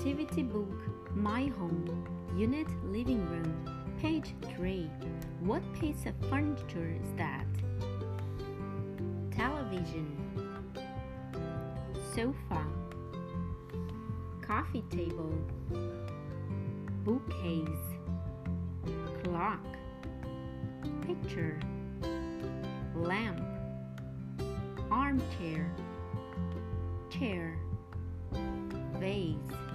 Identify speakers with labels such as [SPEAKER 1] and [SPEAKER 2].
[SPEAKER 1] Activity book, My home, unit living room, page 3. What piece of furniture is that? Television, sofa, coffee table, bookcase, clock, picture, lamp, armchair, chair, vase.